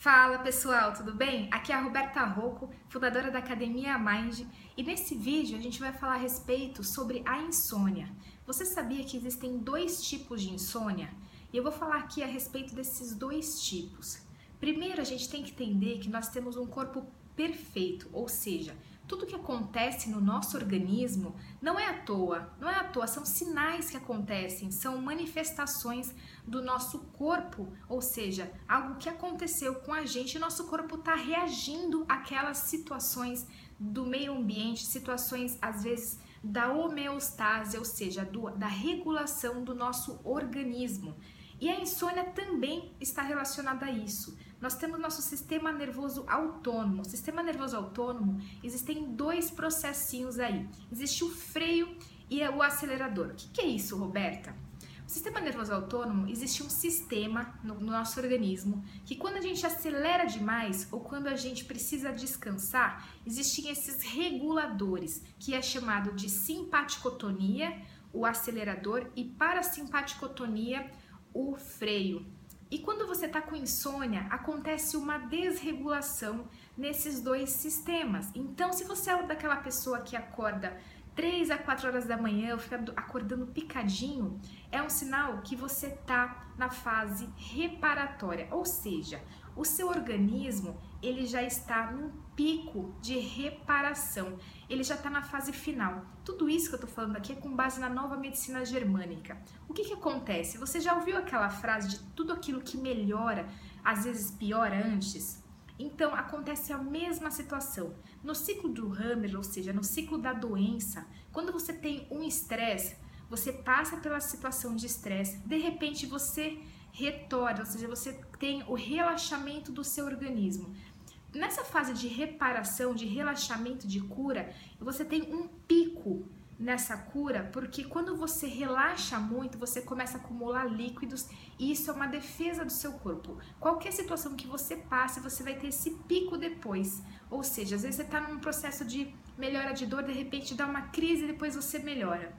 Fala pessoal, tudo bem? Aqui é a Roberta Rocco, fundadora da Academia Mind, e nesse vídeo a gente vai falar a respeito sobre a insônia. Você sabia que existem dois tipos de insônia? E eu vou falar aqui a respeito desses dois tipos. Primeiro, a gente tem que entender que nós temos um corpo perfeito, ou seja, tudo que acontece no nosso organismo não é à toa, não é à toa, são sinais que acontecem, são manifestações do nosso corpo, ou seja, algo que aconteceu com a gente nosso corpo está reagindo àquelas situações do meio ambiente, situações às vezes da homeostase, ou seja, do, da regulação do nosso organismo. E a insônia também está relacionada a isso nós temos nosso sistema nervoso autônomo. O sistema nervoso autônomo existem dois processinhos aí. Existe o freio e o acelerador. O que, é isso, Roberta? O sistema nervoso autônomo existe um sistema no, no nosso organismo que quando a gente acelera demais ou quando a gente precisa descansar, existem esses reguladores que é chamado de simpaticotonia, o acelerador e parasimpaticotonia, o freio. E quando você está com insônia, acontece uma desregulação nesses dois sistemas. Então, se você é daquela pessoa que acorda 3 a 4 horas da manhã, fica acordando picadinho, é um sinal que você está na fase reparatória, ou seja, o seu organismo ele já está num pico de reparação, ele já está na fase final. Tudo isso que eu estou falando aqui é com base na nova medicina germânica. O que, que acontece? Você já ouviu aquela frase de tudo aquilo que melhora, às vezes piora antes? Então acontece a mesma situação. No ciclo do Hammer, ou seja, no ciclo da doença, quando você tem um estresse, você passa pela situação de estresse, de repente você retorna, ou seja, você tem o relaxamento do seu organismo. Nessa fase de reparação, de relaxamento, de cura, você tem um pico nessa cura, porque quando você relaxa muito, você começa a acumular líquidos e isso é uma defesa do seu corpo. Qualquer situação que você passe, você vai ter esse pico depois. Ou seja, às vezes você está num processo de melhora de dor, de repente dá uma crise e depois você melhora.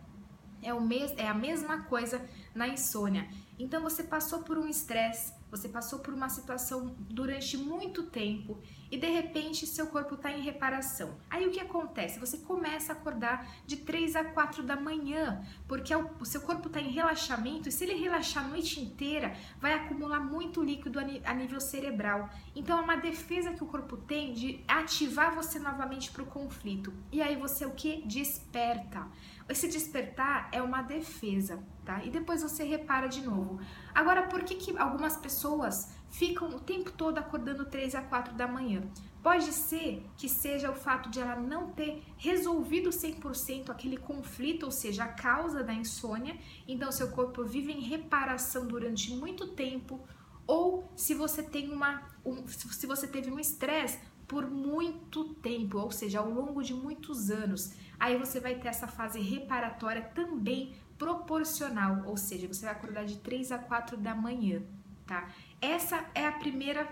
É, o mes é a mesma coisa na insônia. Então você passou por um estresse, você passou por uma situação durante muito tempo e de repente seu corpo está em reparação. Aí o que acontece? Você começa a acordar de 3 a 4 da manhã, porque o seu corpo está em relaxamento e se ele relaxar a noite inteira, vai acumular muito líquido a nível cerebral. Então é uma defesa que o corpo tem de ativar você novamente para o conflito. E aí você o que? Desperta. Esse despertar é uma defesa, tá? E depois você repara de novo. Agora, por que, que algumas pessoas ficam o tempo todo acordando 3 a 4 da manhã? Pode ser que seja o fato de ela não ter resolvido 100% aquele conflito, ou seja, a causa da insônia, então seu corpo vive em reparação durante muito tempo, ou se você tem uma um, se você teve um estresse por muito tempo, ou seja, ao longo de muitos anos. Aí você vai ter essa fase reparatória também proporcional, ou seja, você vai acordar de 3 a 4 da manhã, tá? Essa é a primeira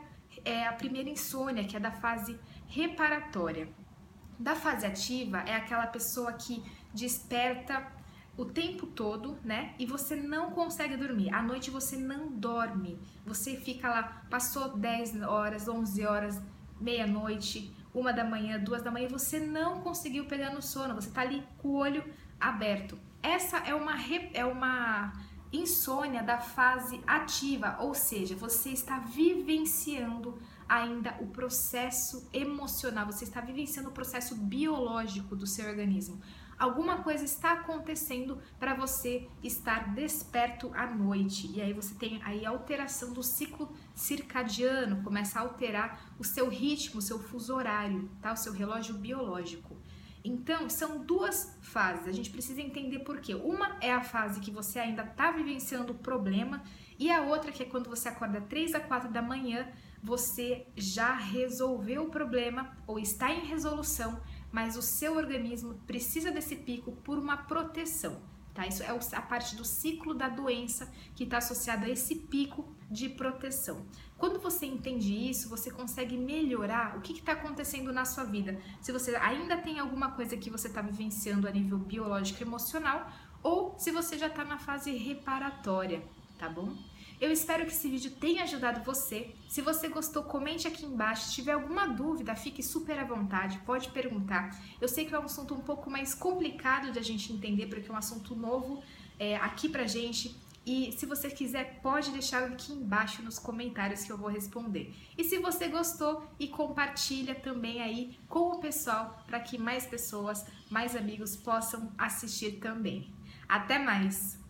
é a primeira insônia, que é da fase reparatória. Da fase ativa é aquela pessoa que desperta o tempo todo, né? E você não consegue dormir. À noite você não dorme. Você fica lá, passou 10 horas, 11 horas, meia-noite, uma da manhã, duas da manhã, você não conseguiu pegar no sono, você tá ali com o olho aberto. Essa é uma, é uma insônia da fase ativa, ou seja, você está vivenciando ainda o processo emocional, você está vivenciando o processo biológico do seu organismo. Alguma coisa está acontecendo para você estar desperto à noite. E aí você tem aí alteração do ciclo circadiano, começa a alterar o seu ritmo, o seu fuso horário, tá? O seu relógio biológico. Então, são duas fases. A gente precisa entender por quê. Uma é a fase que você ainda está vivenciando o problema, e a outra que é quando você acorda 3 a 4 da manhã, você já resolveu o problema ou está em resolução, mas o seu organismo precisa desse pico por uma proteção. Tá? Isso é a parte do ciclo da doença que está associada a esse pico de proteção. Quando você entende isso, você consegue melhorar o que está acontecendo na sua vida. Se você ainda tem alguma coisa que você está vivenciando a nível biológico e emocional, ou se você já está na fase reparatória, tá bom? Eu espero que esse vídeo tenha ajudado você. Se você gostou, comente aqui embaixo. Se tiver alguma dúvida, fique super à vontade, pode perguntar. Eu sei que é um assunto um pouco mais complicado de a gente entender, porque é um assunto novo é, aqui pra gente. E se você quiser, pode deixar aqui embaixo nos comentários que eu vou responder. E se você gostou, e compartilha também aí com o pessoal para que mais pessoas, mais amigos possam assistir também. Até mais!